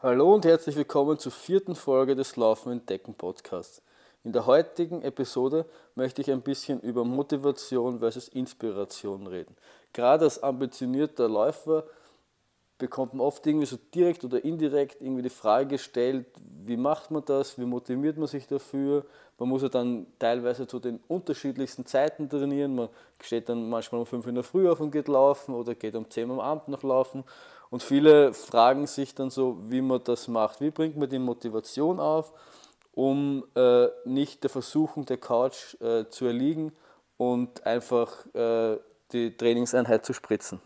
Hallo und herzlich willkommen zur vierten Folge des Laufen Entdecken Podcasts. In der heutigen Episode möchte ich ein bisschen über Motivation versus Inspiration reden. Gerade als ambitionierter Läufer bekommt man oft irgendwie so direkt oder indirekt irgendwie die Frage gestellt, wie macht man das, wie motiviert man sich dafür. Man muss ja dann teilweise zu den unterschiedlichsten Zeiten trainieren. Man steht dann manchmal um 5 in der Früh auf und geht laufen oder geht um 10 am Abend noch laufen. Und viele fragen sich dann so, wie man das macht. Wie bringt man die Motivation auf, um äh, nicht der Versuchung der Couch äh, zu erliegen und einfach äh, die Trainingseinheit zu spritzen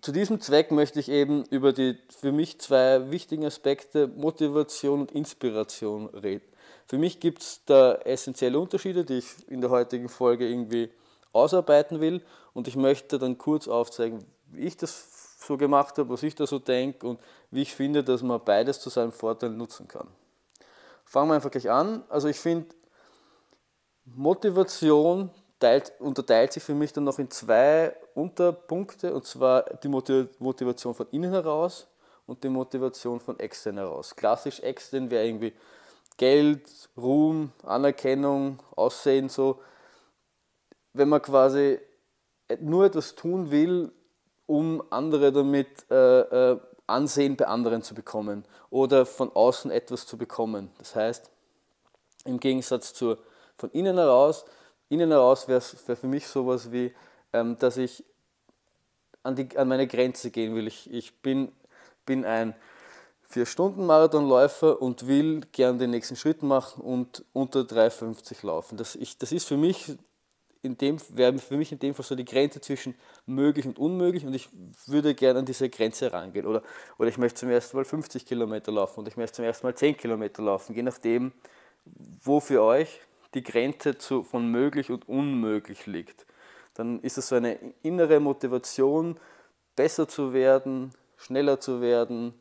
zu diesem Zweck möchte ich eben über die für mich zwei wichtigen Aspekte Motivation und Inspiration reden. Für mich gibt es da essentielle Unterschiede, die ich in der heutigen Folge irgendwie ausarbeiten will und ich möchte dann kurz aufzeigen, wie ich das so gemacht habe, was ich da so denke und wie ich finde, dass man beides zu seinem Vorteil nutzen kann. Fangen wir einfach gleich an. Also ich finde, Motivation teilt, unterteilt sich für mich dann noch in zwei Unterpunkte, und zwar die Motivation von innen heraus und die Motivation von extern heraus. Klassisch extern wäre irgendwie Geld, Ruhm, Anerkennung, Aussehen, so. Wenn man quasi nur etwas tun will, um andere damit äh, äh, Ansehen bei anderen zu bekommen oder von außen etwas zu bekommen. Das heißt, im Gegensatz zur von innen heraus innen heraus wäre wär für mich sowas wie, ähm, dass ich an, die, an meine Grenze gehen will. Ich, ich bin, bin ein 4-Stunden-Marathonläufer und will gern den nächsten Schritt machen und unter 3,50 laufen. Das, ich, das ist für mich in dem wäre für mich in dem Fall so die Grenze zwischen möglich und unmöglich und ich würde gerne an diese Grenze rangehen. Oder, oder ich möchte zum ersten Mal 50 Kilometer laufen und ich möchte zum ersten Mal 10 Kilometer laufen, je nachdem, wo für euch die Grenze zu, von möglich und unmöglich liegt. Dann ist es so eine innere Motivation, besser zu werden, schneller zu werden,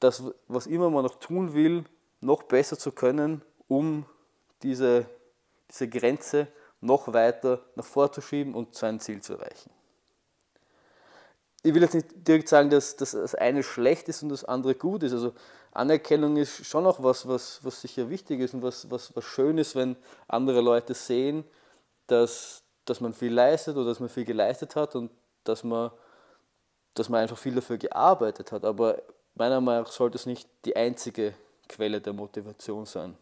das, was immer man noch tun will, noch besser zu können, um diese, diese Grenze noch weiter nach vorzuschieben und sein Ziel zu erreichen. Ich will jetzt nicht direkt sagen, dass, dass das eine schlecht ist und das andere gut ist. Also Anerkennung ist schon auch was, was, was sicher wichtig ist und was, was, was schön ist, wenn andere Leute sehen, dass, dass man viel leistet oder dass man viel geleistet hat und dass man, dass man einfach viel dafür gearbeitet hat. Aber meiner Meinung nach sollte es nicht die einzige Quelle der Motivation sein.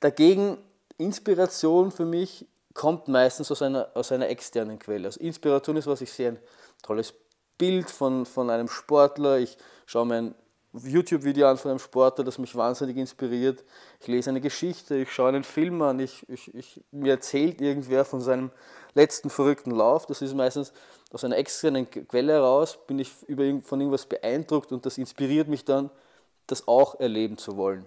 Dagegen Inspiration für mich kommt meistens aus einer, aus einer externen Quelle. Also Inspiration ist, was ich sehe, ein tolles Bild von, von einem Sportler. Ich schaue mir ein YouTube-Video an von einem Sportler, das mich wahnsinnig inspiriert. Ich lese eine Geschichte, ich schaue einen Film an, ich, ich, ich, mir erzählt irgendwer von seinem letzten verrückten Lauf. Das ist meistens aus einer externen Quelle heraus, bin ich über, von irgendwas beeindruckt und das inspiriert mich dann, das auch erleben zu wollen.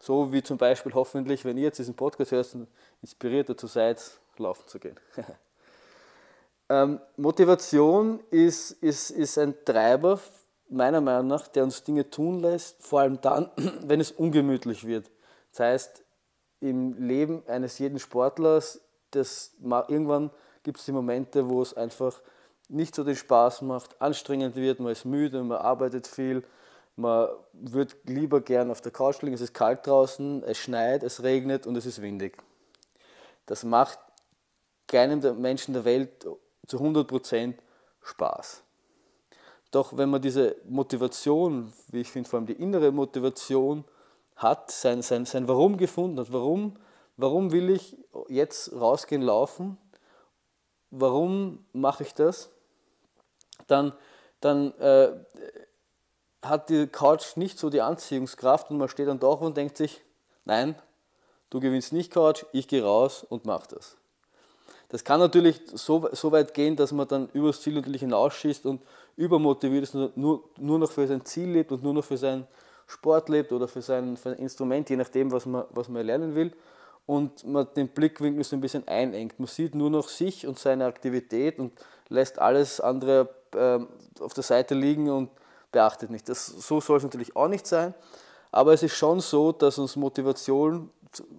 So wie zum Beispiel hoffentlich, wenn ihr jetzt diesen Podcast hört, inspiriert dazu seid, laufen zu gehen. ähm, Motivation ist, ist, ist ein Treiber meiner Meinung nach, der uns Dinge tun lässt, vor allem dann, wenn es ungemütlich wird. Das heißt, im Leben eines jeden Sportlers, das, irgendwann gibt es die Momente, wo es einfach nicht so den Spaß macht, anstrengend wird, man ist müde, man arbeitet viel, man wird lieber gern auf der Couch liegen, es ist kalt draußen, es schneit, es regnet und es ist windig. Das macht keinem Menschen der Welt zu 100% Spaß. Doch wenn man diese Motivation, wie ich finde, vor allem die innere Motivation hat, sein, sein, sein Warum gefunden hat, warum, warum will ich jetzt rausgehen, laufen, warum mache ich das, dann, dann äh, hat die Couch nicht so die Anziehungskraft und man steht dann doch und denkt sich, nein, du gewinnst nicht Couch, ich gehe raus und mache das. Das kann natürlich so, so weit gehen, dass man dann übers Ziel natürlich hinausschießt und übermotiviert ist, und nur, nur noch für sein Ziel lebt und nur noch für seinen Sport lebt oder für sein, für sein Instrument, je nachdem, was man, was man lernen will. Und man den Blickwinkel so ein bisschen einengt. Man sieht nur noch sich und seine Aktivität und lässt alles andere äh, auf der Seite liegen und beachtet nicht. Das, so soll es natürlich auch nicht sein. Aber es ist schon so, dass uns Motivation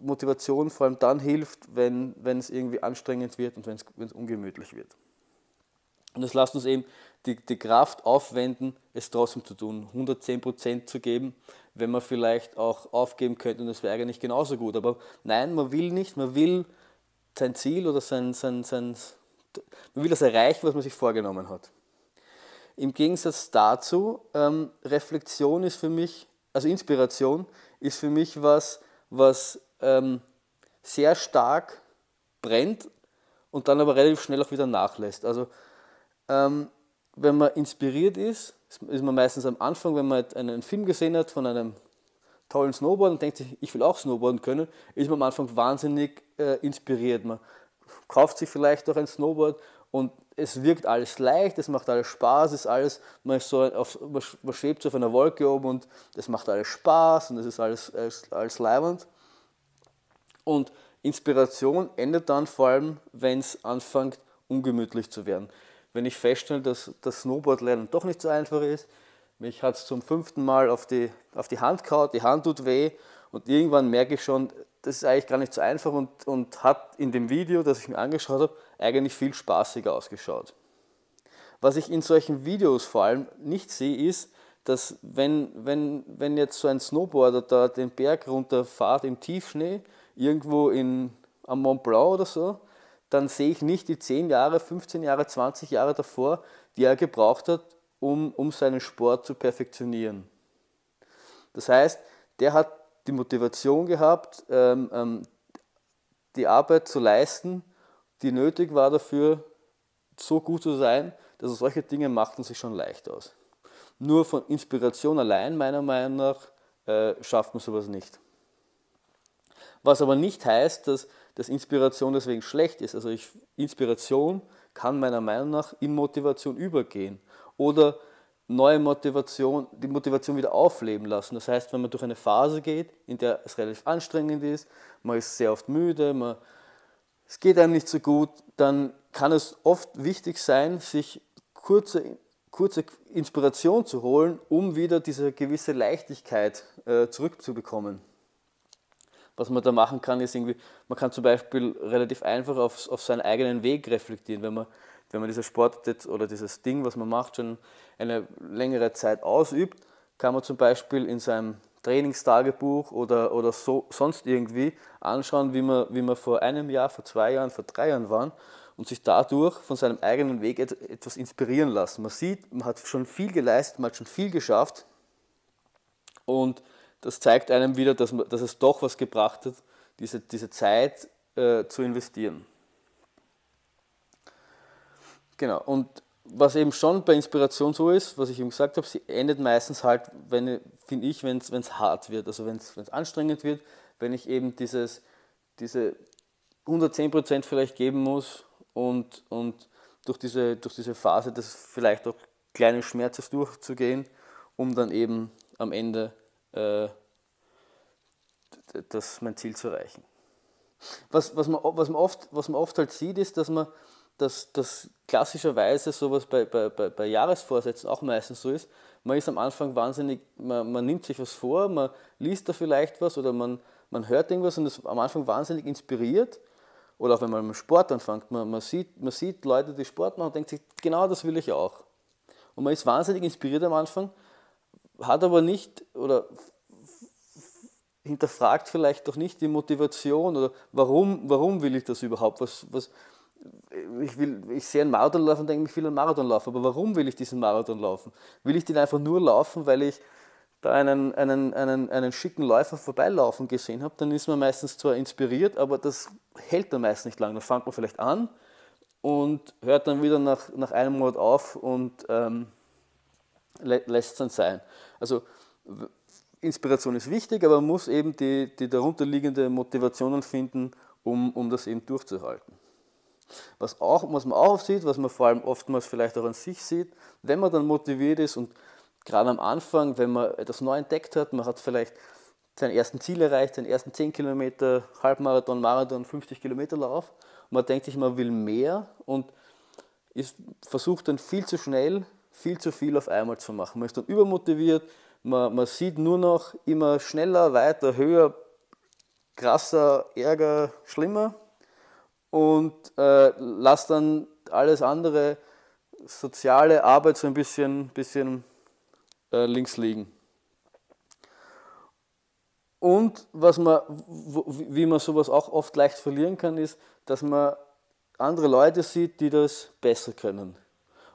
Motivation vor allem dann hilft, wenn, wenn es irgendwie anstrengend wird und wenn es, wenn es ungemütlich wird. Und das lasst uns eben die, die Kraft aufwenden, es trotzdem zu tun, 110% zu geben, wenn man vielleicht auch aufgeben könnte und es wäre eigentlich genauso gut. Aber nein, man will nicht, man will sein Ziel oder sein, sein, sein, man will das erreichen, was man sich vorgenommen hat. Im Gegensatz dazu, ähm, Reflexion ist für mich, also Inspiration ist für mich was, was ähm, sehr stark brennt und dann aber relativ schnell auch wieder nachlässt. Also ähm, wenn man inspiriert ist, ist man meistens am Anfang, wenn man einen Film gesehen hat von einem tollen Snowboard und denkt sich, ich will auch Snowboarden können, ist man am Anfang wahnsinnig äh, inspiriert. Man kauft sich vielleicht auch ein Snowboard und es wirkt alles leicht, es macht alles Spaß, es ist alles, man, ist so auf, man schwebt so auf einer Wolke oben und es macht alles Spaß und es ist alles, alles, alles leibend. Und Inspiration endet dann vor allem, wenn es anfängt, ungemütlich zu werden. Wenn ich feststelle, dass das Snowboardlernen doch nicht so einfach ist, mich hat es zum fünften Mal auf die, auf die Hand gehauen, die Hand tut weh und irgendwann merke ich schon, das ist eigentlich gar nicht so einfach und, und hat in dem Video, das ich mir angeschaut habe, eigentlich viel spaßiger ausgeschaut. Was ich in solchen Videos vor allem nicht sehe, ist, dass wenn, wenn, wenn jetzt so ein Snowboarder da den Berg runterfahrt im Tiefschnee, irgendwo in, am Mont Blanc oder so, dann sehe ich nicht die 10 Jahre, 15 Jahre, 20 Jahre davor, die er gebraucht hat, um, um seinen Sport zu perfektionieren. Das heißt, der hat die Motivation gehabt, ähm, ähm, die Arbeit zu leisten, die nötig war dafür, so gut zu sein, dass solche Dinge machten sich schon leicht aus. Nur von Inspiration allein, meiner Meinung nach, äh, schafft man sowas nicht. Was aber nicht heißt, dass, dass Inspiration deswegen schlecht ist. Also ich, Inspiration kann meiner Meinung nach in Motivation übergehen oder neue Motivation, die Motivation wieder aufleben lassen. Das heißt, wenn man durch eine Phase geht, in der es relativ anstrengend ist, man ist sehr oft müde, man, es geht einem nicht so gut, dann kann es oft wichtig sein, sich kurze, kurze Inspiration zu holen, um wieder diese gewisse Leichtigkeit äh, zurückzubekommen was man da machen kann, ist irgendwie, man kann zum Beispiel relativ einfach auf, auf seinen eigenen Weg reflektieren. Wenn man, wenn man dieser Sport oder dieses Ding, was man macht, schon eine längere Zeit ausübt, kann man zum Beispiel in seinem Trainingstagebuch oder, oder so, sonst irgendwie anschauen, wie man, wie man vor einem Jahr, vor zwei Jahren, vor drei Jahren waren und sich dadurch von seinem eigenen Weg etwas inspirieren lassen. Man sieht, man hat schon viel geleistet, man hat schon viel geschafft und das zeigt einem wieder, dass, man, dass es doch was gebracht hat, diese, diese Zeit äh, zu investieren. Genau, und was eben schon bei Inspiration so ist, was ich eben gesagt habe, sie endet meistens halt, wenn, finde ich, wenn es hart wird, also wenn es anstrengend wird, wenn ich eben dieses, diese 110% vielleicht geben muss und, und durch, diese, durch diese Phase das vielleicht auch kleine Schmerzes durchzugehen, um dann eben am Ende äh, das mein Ziel zu erreichen. Was, was, man, was, man oft, was man oft halt sieht, ist, dass man dass, dass klassischerweise sowas bei, bei, bei, bei Jahresvorsätzen auch meistens so ist. Man ist am Anfang wahnsinnig, man, man nimmt sich was vor, man liest da vielleicht was oder man, man hört irgendwas und ist am Anfang wahnsinnig inspiriert. Oder auch wenn man mit Sport anfängt, man, man, sieht, man sieht Leute, die Sport machen und denkt sich, genau das will ich auch. Und man ist wahnsinnig inspiriert am Anfang, hat aber nicht oder hinterfragt vielleicht doch nicht die Motivation oder warum, warum will ich das überhaupt? Was, was, ich, will, ich sehe einen Marathonlauf und denke, ich will einen Marathon laufen, aber warum will ich diesen Marathon laufen? Will ich den einfach nur laufen, weil ich da einen, einen, einen, einen schicken Läufer vorbeilaufen gesehen habe, dann ist man meistens zwar inspiriert, aber das hält dann meist nicht lang. Dann fängt man vielleicht an und hört dann wieder nach, nach einem Monat auf und ähm, lässt es dann sein. Also Inspiration ist wichtig, aber man muss eben die, die darunterliegende Motivationen finden, um, um das eben durchzuhalten. Was, auch, was man auch sieht, was man vor allem oftmals vielleicht auch an sich sieht, wenn man dann motiviert ist und gerade am Anfang, wenn man etwas neu entdeckt hat, man hat vielleicht sein ersten Ziel erreicht, seinen ersten 10 Kilometer, Halbmarathon, Marathon, 50 Kilometer Lauf, man denkt sich, man will mehr und ist, versucht dann viel zu schnell, viel zu viel auf einmal zu machen. Man ist dann übermotiviert, man, man sieht nur noch immer schneller, weiter, höher, krasser, ärger, schlimmer und äh, lässt dann alles andere soziale Arbeit so ein bisschen, bisschen äh, links liegen. Und was man, wie man sowas auch oft leicht verlieren kann, ist, dass man andere Leute sieht, die das besser können.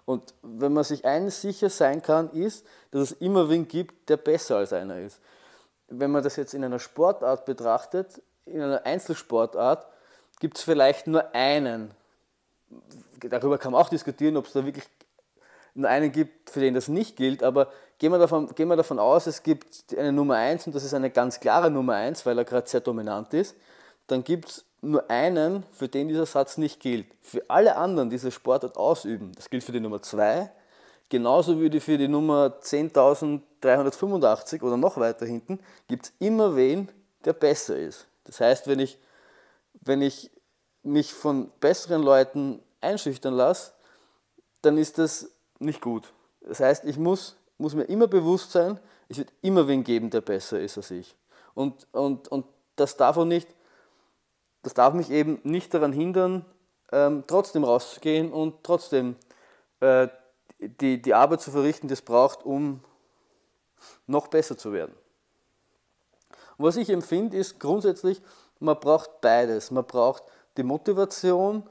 Und wenn man sich eines sicher sein kann, ist, dass es immer wen gibt, der besser als einer ist. Wenn man das jetzt in einer Sportart betrachtet, in einer Einzelsportart, gibt es vielleicht nur einen. Darüber kann man auch diskutieren, ob es da wirklich nur einen gibt, für den das nicht gilt, aber gehen wir davon, gehen wir davon aus, es gibt eine Nummer 1 und das ist eine ganz klare Nummer 1, weil er gerade sehr dominant ist, dann gibt es nur einen, für den dieser Satz nicht gilt. Für alle anderen, die diese Sportart ausüben, das gilt für die Nummer 2, genauso wie für die Nummer 10.385 oder noch weiter hinten, gibt es immer wen, der besser ist. Das heißt, wenn ich, wenn ich mich von besseren Leuten einschüchtern lasse, dann ist das nicht gut. Das heißt, ich muss, muss mir immer bewusst sein, es wird immer wen geben, der besser ist als ich. Und, und, und das darf auch nicht, das darf mich eben nicht daran hindern, ähm, trotzdem rauszugehen und trotzdem äh, die, die Arbeit zu verrichten, die es braucht, um noch besser zu werden. Und was ich empfinde, ist grundsätzlich, man braucht beides. Man braucht die Motivation,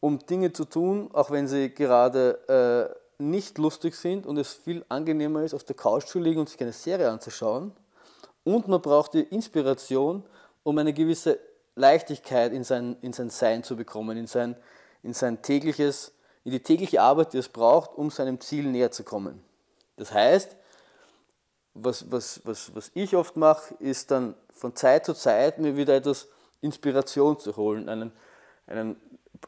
um Dinge zu tun, auch wenn sie gerade äh, nicht lustig sind und es viel angenehmer ist, auf der Couch zu liegen und sich eine Serie anzuschauen. Und man braucht die Inspiration, um eine gewisse Leichtigkeit in sein, in sein Sein zu bekommen, in sein, in sein tägliches, in die tägliche Arbeit, die es braucht, um seinem Ziel näher zu kommen. Das heißt, was, was, was, was ich oft mache, ist dann von Zeit zu Zeit mir wieder etwas Inspiration zu holen, einen, einen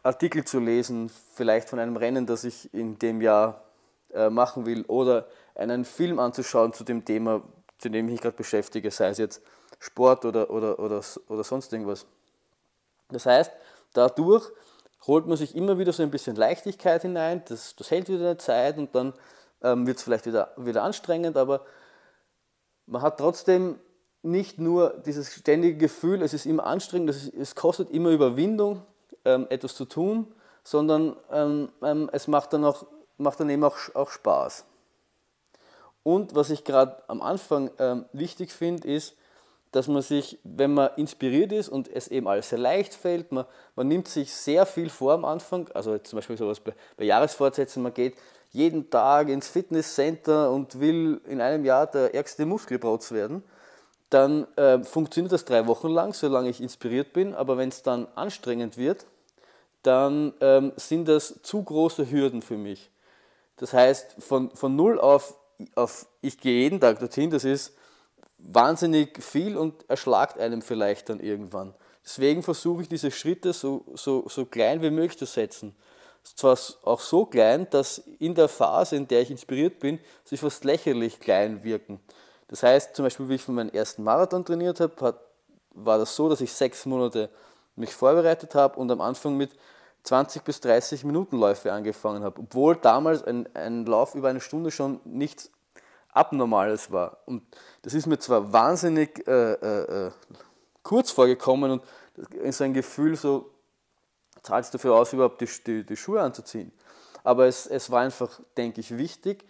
Artikel zu lesen, vielleicht von einem Rennen, das ich in dem Jahr äh, machen will, oder einen Film anzuschauen zu dem Thema, zu dem ich mich gerade beschäftige, sei es jetzt Sport oder, oder, oder, oder sonst irgendwas. Das heißt, dadurch holt man sich immer wieder so ein bisschen Leichtigkeit hinein, das, das hält wieder eine Zeit und dann ähm, wird es vielleicht wieder, wieder anstrengend, aber man hat trotzdem nicht nur dieses ständige Gefühl, es ist immer anstrengend, es, es kostet immer Überwindung, ähm, etwas zu tun, sondern ähm, ähm, es macht dann, auch, macht dann eben auch, auch Spaß. Und was ich gerade am Anfang ähm, wichtig finde, ist, dass man sich, wenn man inspiriert ist und es eben alles sehr leicht fällt, man, man nimmt sich sehr viel vor am Anfang, also zum Beispiel sowas bei, bei Jahresfortsätzen, man geht jeden Tag ins Fitnesscenter und will in einem Jahr der ärgste Muskelprotz werden, dann äh, funktioniert das drei Wochen lang, solange ich inspiriert bin, aber wenn es dann anstrengend wird, dann ähm, sind das zu große Hürden für mich. Das heißt, von, von null auf, auf ich gehe jeden Tag dorthin, das ist wahnsinnig viel und erschlagt einem vielleicht dann irgendwann. Deswegen versuche ich diese Schritte so, so, so klein wie möglich zu setzen. Zwar auch so klein, dass in der Phase, in der ich inspiriert bin, sie fast lächerlich klein wirken. Das heißt, zum Beispiel, wie ich für meinen ersten Marathon trainiert habe, war das so, dass ich sechs Monate mich vorbereitet habe und am Anfang mit 20 bis 30 Minuten Läufe angefangen habe, obwohl damals ein, ein Lauf über eine Stunde schon nichts Abnormales war. Und das ist mir zwar wahnsinnig äh, äh, äh kurz vorgekommen und ist ein Gefühl so, zahlst du dafür aus, überhaupt die, die, die Schuhe anzuziehen. Aber es, es war einfach, denke ich, wichtig,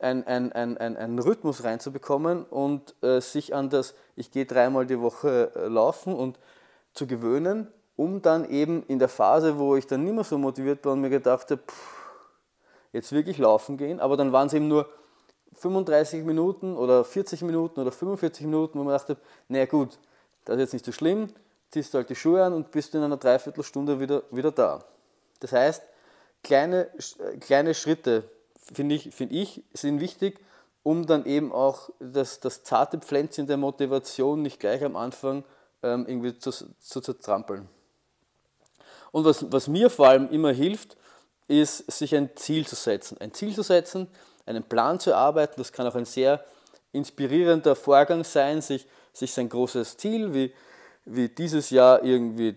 einen ein, ein, ein Rhythmus reinzubekommen und äh, sich an das, ich gehe dreimal die Woche äh, laufen und zu gewöhnen um dann eben in der Phase, wo ich dann nicht mehr so motiviert war und mir gedacht habe, jetzt wirklich laufen gehen, aber dann waren es eben nur 35 Minuten oder 40 Minuten oder 45 Minuten, wo man dachte, naja gut, das ist jetzt nicht so schlimm, ziehst du halt die Schuhe an und bist in einer Dreiviertelstunde wieder, wieder da. Das heißt, kleine, kleine Schritte, finde ich, find ich, sind wichtig, um dann eben auch das, das zarte Pflänzchen der Motivation nicht gleich am Anfang ähm, irgendwie zu, zu zertrampeln. Und was, was mir vor allem immer hilft, ist, sich ein Ziel zu setzen. Ein Ziel zu setzen, einen Plan zu erarbeiten, das kann auch ein sehr inspirierender Vorgang sein, sich, sich sein großes Ziel, wie, wie dieses Jahr irgendwie,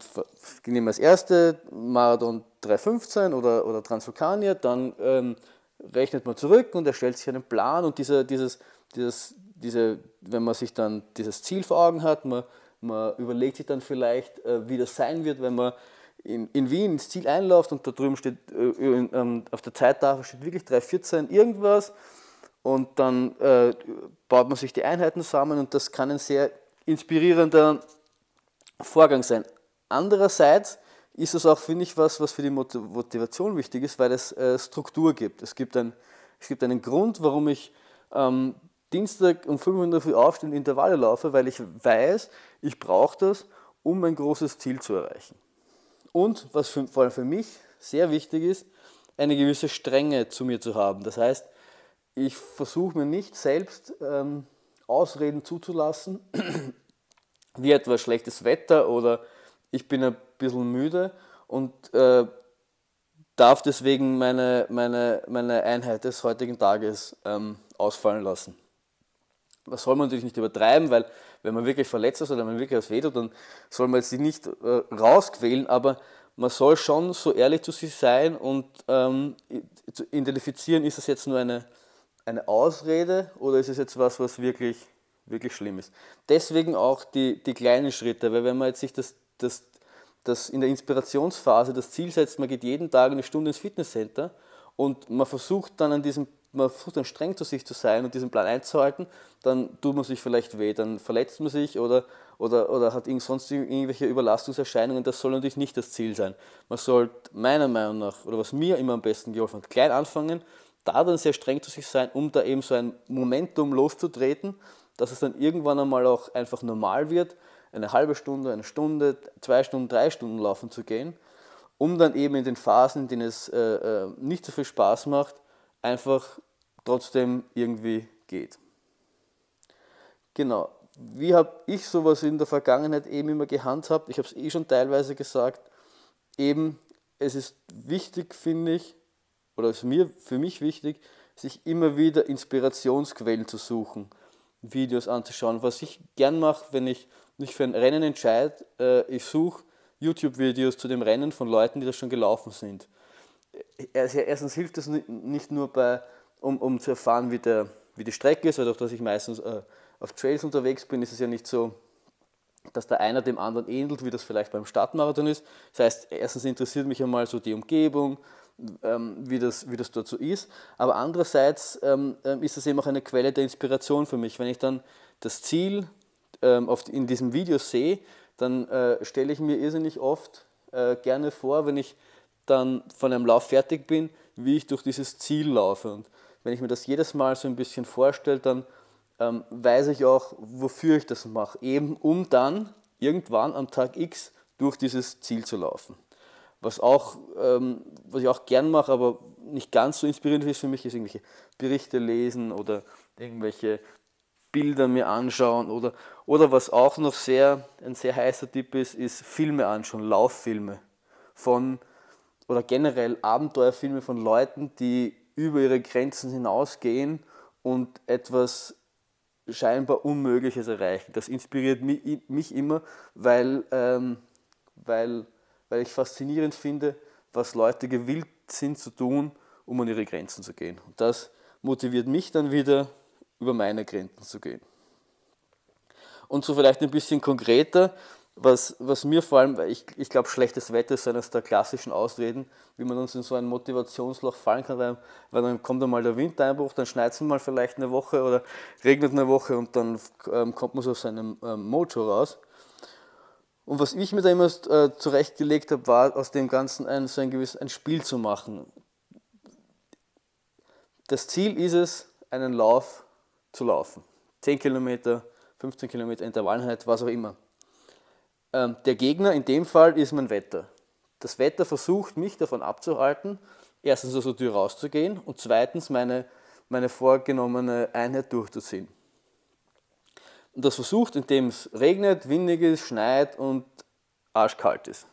nehmen wir das erste, Marathon 315 oder, oder Transvulkania, dann ähm, rechnet man zurück und erstellt sich einen Plan und dieser, dieses, dieses, diese, wenn man sich dann dieses Ziel vor Augen hat, man, man überlegt sich dann vielleicht, äh, wie das sein wird, wenn man in, in Wien ins Ziel einläuft und da drüben steht, äh, ähm, auf der Zeittafel steht wirklich 314 irgendwas und dann äh, baut man sich die Einheiten zusammen und das kann ein sehr inspirierender Vorgang sein. Andererseits ist es auch, finde ich, was, was für die Motivation wichtig ist, weil es äh, Struktur gibt. Es gibt, ein, es gibt einen Grund, warum ich ähm, Dienstag um 5 Uhr in der Früh aufstehe und Intervalle laufe, weil ich weiß, ich brauche das, um ein großes Ziel zu erreichen. Und was für, vor allem für mich sehr wichtig ist, eine gewisse Strenge zu mir zu haben. Das heißt, ich versuche mir nicht selbst ähm, Ausreden zuzulassen, wie etwa schlechtes Wetter oder ich bin ein bisschen müde und äh, darf deswegen meine, meine, meine Einheit des heutigen Tages ähm, ausfallen lassen. Das soll man natürlich nicht übertreiben, weil wenn man wirklich verletzt ist oder wenn man wirklich was wehtut, dann soll man sich nicht äh, rausquälen, aber man soll schon so ehrlich zu sich sein und ähm, zu identifizieren, ist es jetzt nur eine, eine Ausrede oder ist es jetzt was, was wirklich, wirklich schlimm ist. Deswegen auch die, die kleinen Schritte, weil wenn man jetzt sich das, das, das in der Inspirationsphase das Ziel setzt, man geht jeden Tag eine Stunde ins Fitnesscenter und man versucht dann an diesem man versucht dann streng zu sich zu sein und diesen Plan einzuhalten, dann tut man sich vielleicht weh, dann verletzt man sich oder, oder, oder hat sonst irgendwelche Überlastungserscheinungen. Das soll natürlich nicht das Ziel sein. Man sollte meiner Meinung nach, oder was mir immer am besten geholfen hat, klein anfangen, da dann sehr streng zu sich sein, um da eben so ein Momentum loszutreten, dass es dann irgendwann einmal auch einfach normal wird, eine halbe Stunde, eine Stunde, zwei Stunden, drei Stunden laufen zu gehen, um dann eben in den Phasen, in denen es äh, äh nicht so viel Spaß macht, einfach trotzdem irgendwie geht. Genau. Wie habe ich sowas in der Vergangenheit eben immer gehandhabt? Ich habe es eh schon teilweise gesagt. Eben, es ist wichtig, finde ich, oder es ist mir, für mich wichtig, sich immer wieder Inspirationsquellen zu suchen, Videos anzuschauen. Was ich gern mache, wenn ich mich für ein Rennen entscheide, äh, ich suche YouTube-Videos zu dem Rennen von Leuten, die das schon gelaufen sind erstens hilft es nicht nur bei, um, um zu erfahren, wie, der, wie die Strecke ist, weil durch dass ich meistens äh, auf Trails unterwegs bin, ist es ja nicht so, dass der einer dem anderen ähnelt, wie das vielleicht beim Stadtmarathon ist. Das heißt, erstens interessiert mich einmal so die Umgebung, ähm, wie, das, wie das dort so ist. Aber andererseits ähm, ähm ist es eben auch eine Quelle der Inspiration für mich. Wenn ich dann das Ziel ähm, auf, in diesem Video sehe, dann äh, stelle ich mir irrsinnig oft äh, gerne vor, wenn ich dann von einem Lauf fertig bin, wie ich durch dieses Ziel laufe. Und wenn ich mir das jedes Mal so ein bisschen vorstelle, dann ähm, weiß ich auch, wofür ich das mache. Eben um dann irgendwann am Tag X durch dieses Ziel zu laufen. Was, auch, ähm, was ich auch gern mache, aber nicht ganz so inspirierend ist für mich, ist irgendwelche Berichte lesen oder irgendwelche Bilder mir anschauen oder, oder was auch noch sehr, ein sehr heißer Tipp ist, ist Filme anschauen, Lauffilme von oder generell Abenteuerfilme von Leuten, die über ihre Grenzen hinausgehen und etwas scheinbar Unmögliches erreichen. Das inspiriert mich, mich immer, weil, ähm, weil, weil ich faszinierend finde, was Leute gewillt sind zu tun, um an ihre Grenzen zu gehen. Und das motiviert mich dann wieder, über meine Grenzen zu gehen. Und so vielleicht ein bisschen konkreter, was, was mir vor allem, ich, ich glaube, schlechtes Wetter ist eines der klassischen Ausreden, wie man uns in so ein Motivationsloch fallen kann, weil, weil dann kommt einmal der Windeinbruch, dann schneit es mal vielleicht eine Woche oder regnet eine Woche und dann ähm, kommt man so aus seinem ähm, Mojo raus. Und was ich mir da immer äh, zurechtgelegt habe, war aus dem Ganzen ein, so ein gewisses ein Spiel zu machen. Das Ziel ist es, einen Lauf zu laufen. 10 Kilometer, 15 Kilometer Intervalleinheit, was auch immer. Ähm, der Gegner in dem Fall ist mein Wetter. Das Wetter versucht mich davon abzuhalten, erstens aus der Tür rauszugehen und zweitens meine, meine vorgenommene Einheit durchzuziehen. Und das versucht, indem es regnet, windig ist, schneit und arschkalt ist.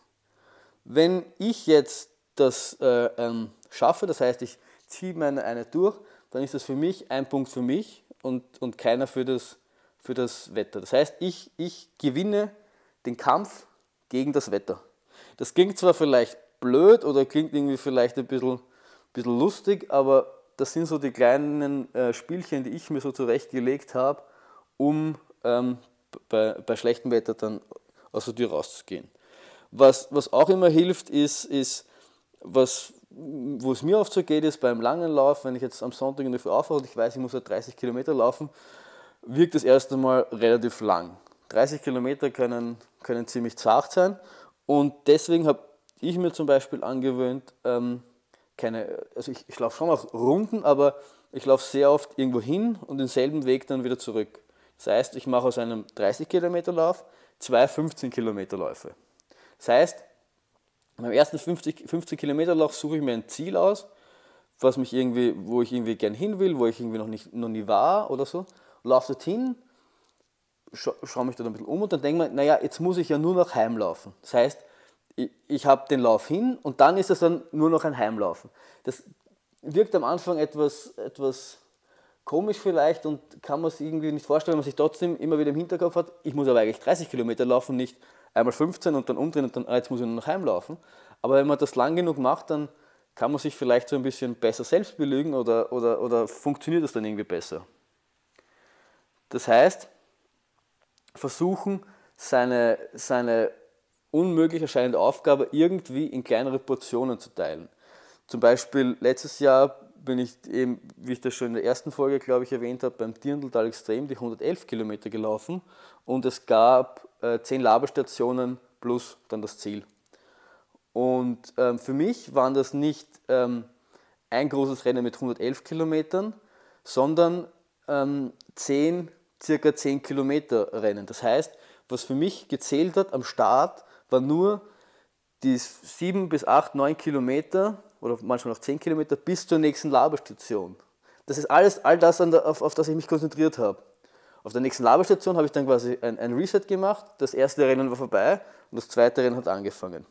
Wenn ich jetzt das äh, ähm, schaffe, das heißt, ich ziehe meine Einheit durch, dann ist das für mich ein Punkt für mich und, und keiner für das, für das Wetter. Das heißt, ich, ich gewinne den Kampf gegen das Wetter. Das klingt zwar vielleicht blöd oder klingt irgendwie vielleicht ein bisschen, bisschen lustig, aber das sind so die kleinen äh, Spielchen, die ich mir so zurechtgelegt habe, um ähm, bei, bei schlechtem Wetter dann aus der Tür rauszugehen. Was, was auch immer hilft, ist, ist was, wo es mir oft so geht, ist beim langen Lauf, wenn ich jetzt am Sonntag in der Früh aufwache und ich weiß, ich muss ja 30 Kilometer laufen, wirkt das erst einmal relativ lang. 30 Kilometer können, können ziemlich zart sein und deswegen habe ich mir zum Beispiel angewöhnt, ähm, keine, also ich, ich laufe schon auch Runden, aber ich laufe sehr oft irgendwo hin und denselben Weg dann wieder zurück. Das heißt, ich mache aus einem 30 Kilometer Lauf zwei 15 Kilometer Läufe. Das heißt, beim ersten 50, 50 Kilometer Lauf suche ich mir ein Ziel aus, was mich irgendwie, wo ich irgendwie gern hin will, wo ich irgendwie noch, nicht, noch nie war oder so. Laufe dorthin, scha schaue mich da ein bisschen um und dann denke ich mir, naja, jetzt muss ich ja nur noch heimlaufen. Das heißt, ich, ich habe den Lauf hin und dann ist es dann nur noch ein Heimlaufen. Das wirkt am Anfang etwas, etwas komisch vielleicht und kann man sich irgendwie nicht vorstellen, wenn man sich trotzdem immer wieder im Hinterkopf hat, ich muss aber eigentlich 30 Kilometer laufen, nicht einmal 15 und dann umdrehen und dann, ah, jetzt muss ich nur noch heimlaufen. Aber wenn man das lang genug macht, dann kann man sich vielleicht so ein bisschen besser selbst belügen oder, oder, oder funktioniert das dann irgendwie besser. Das heißt, versuchen, seine, seine unmöglich erscheinende Aufgabe irgendwie in kleinere Portionen zu teilen. Zum Beispiel letztes Jahr bin ich eben, wie ich das schon in der ersten Folge, glaube ich, erwähnt habe, beim Dirndltal Extrem die 111 Kilometer gelaufen und es gab äh, 10 Labestationen plus dann das Ziel. Und ähm, für mich waren das nicht ähm, ein großes Rennen mit 111 Kilometern, sondern ähm, 10, circa 10 Kilometer Rennen. Das heißt, was für mich gezählt hat am Start, war nur die 7 bis 8, 9 Kilometer oder manchmal noch 10 Kilometer bis zur nächsten Laberstation. Das ist alles, all das, auf, auf das ich mich konzentriert habe. Auf der nächsten Laberstation habe ich dann quasi ein, ein, Reset gemacht, das erste Rennen war vorbei und das zweite Rennen hat angefangen.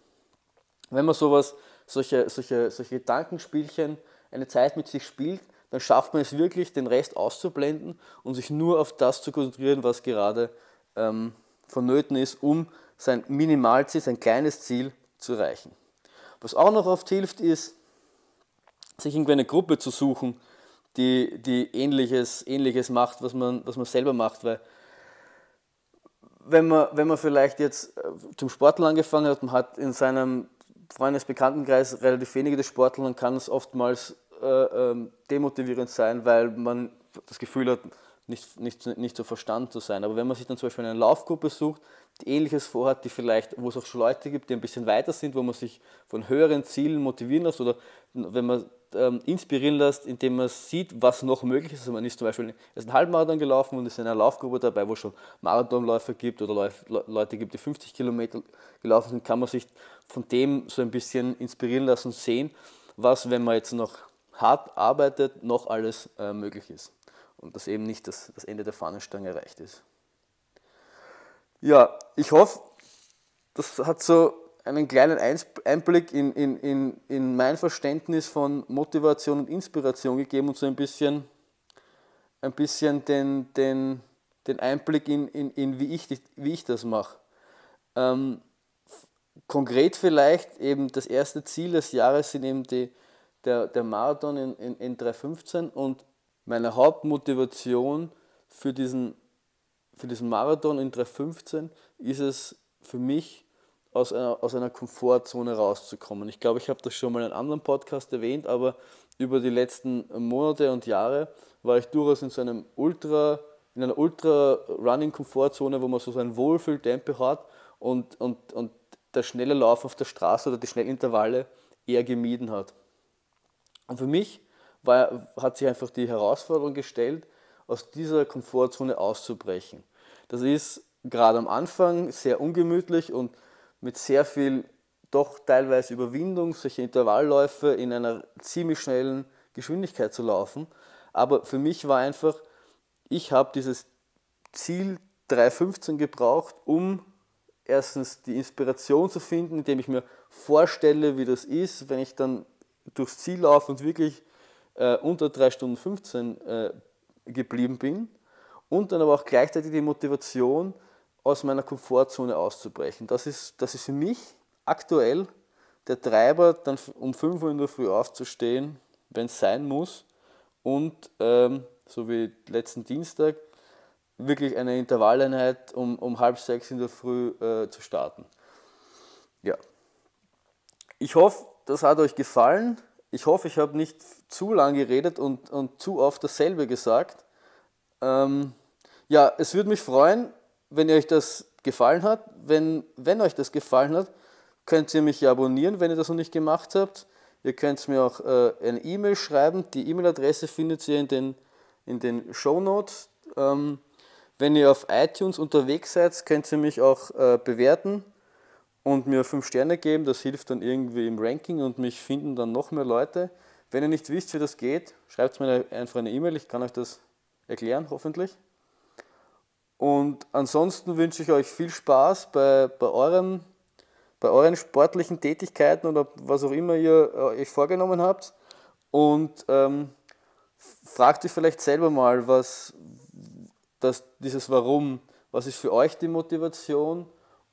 Wenn man sowas, solche, solche, solche Gedankenspielchen eine Zeit mit sich spielt, dann schafft man es wirklich, den Rest auszublenden und sich nur auf das zu konzentrieren, was gerade ähm, vonnöten ist, um sein Minimalziel, sein kleines Ziel zu erreichen. Was auch noch oft hilft, ist, sich irgendwie eine Gruppe zu suchen, die, die ähnliches, ähnliches macht, was man, was man selber macht. Weil wenn man, wenn man vielleicht jetzt äh, zum Sporteln angefangen hat, man hat in seinem Freundesbekanntenkreis relativ wenige des Sporteln, dann kann es oftmals äh, ähm, demotivierend sein, weil man das Gefühl hat, nicht, nicht, nicht so verstanden zu sein. Aber wenn man sich dann zum Beispiel eine Laufgruppe sucht, die Ähnliches vorhat, die vielleicht, wo es auch schon Leute gibt, die ein bisschen weiter sind, wo man sich von höheren Zielen motivieren lässt oder wenn man ähm, inspirieren lässt, indem man sieht, was noch möglich ist. Also man ist zum Beispiel ist einen Halbmarathon gelaufen und ist in einer Laufgruppe dabei, wo es schon Marathonläufer gibt oder Leute gibt, die 50 Kilometer gelaufen sind, kann man sich von dem so ein bisschen inspirieren lassen und sehen, was, wenn man jetzt noch hart arbeitet, noch alles äh, möglich ist und dass eben nicht das, das Ende der Fahnenstange erreicht ist. Ja, ich hoffe, das hat so einen kleinen Einblick in, in, in, in mein Verständnis von Motivation und Inspiration gegeben und so ein bisschen, ein bisschen den, den, den Einblick in, in, in wie, ich, wie ich das mache. Ähm, konkret vielleicht eben das erste Ziel des Jahres sind eben die, der, der Marathon in, in, in 315 und meine Hauptmotivation für diesen, für diesen Marathon in 315 ist es für mich, aus einer, aus einer Komfortzone rauszukommen. Ich glaube, ich habe das schon mal in einem anderen Podcast erwähnt, aber über die letzten Monate und Jahre war ich durchaus in so einem Ultra, in einer Ultra-Running-Komfortzone, wo man so sein Wohlfühltempo hat und, und, und der schnelle Lauf auf der Straße oder die Schnellintervalle eher gemieden hat. Und für mich war, hat sich einfach die Herausforderung gestellt, aus dieser Komfortzone auszubrechen. Das ist gerade am Anfang sehr ungemütlich und mit sehr viel doch teilweise Überwindung, solche Intervallläufe in einer ziemlich schnellen Geschwindigkeit zu laufen. Aber für mich war einfach, ich habe dieses Ziel 3.15 gebraucht, um erstens die Inspiration zu finden, indem ich mir vorstelle, wie das ist, wenn ich dann durchs Ziel laufe und wirklich äh, unter 3 Stunden 15 äh, geblieben bin und dann aber auch gleichzeitig die Motivation, aus meiner Komfortzone auszubrechen. Das ist, das ist für mich aktuell der Treiber, dann um 5 Uhr in der Früh aufzustehen, wenn es sein muss und ähm, so wie letzten Dienstag wirklich eine Intervalleinheit um, um halb sechs in der Früh äh, zu starten. Ja. Ich hoffe, das hat euch gefallen. Ich hoffe, ich habe nicht zu lang geredet und, und zu oft dasselbe gesagt. Ähm, ja, es würde mich freuen, wenn euch das gefallen hat. Wenn, wenn euch das gefallen hat, könnt ihr mich abonnieren, wenn ihr das noch nicht gemacht habt. Ihr könnt mir auch äh, eine E-Mail schreiben. Die E-Mail-Adresse findet ihr in den, in den Show Notes. Ähm, wenn ihr auf iTunes unterwegs seid, könnt ihr mich auch äh, bewerten und mir 5 Sterne geben. Das hilft dann irgendwie im Ranking und mich finden dann noch mehr Leute. Wenn ihr nicht wisst, wie das geht, schreibt mir einfach eine E-Mail. Ich kann euch das erklären, hoffentlich. Und ansonsten wünsche ich euch viel Spaß bei, bei, euren, bei euren sportlichen Tätigkeiten oder was auch immer ihr äh, euch vorgenommen habt. Und ähm, fragt euch vielleicht selber mal, was das, dieses Warum, was ist für euch die Motivation,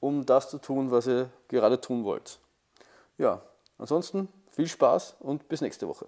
um das zu tun, was ihr gerade tun wollt. Ja, ansonsten viel Spaß und bis nächste Woche.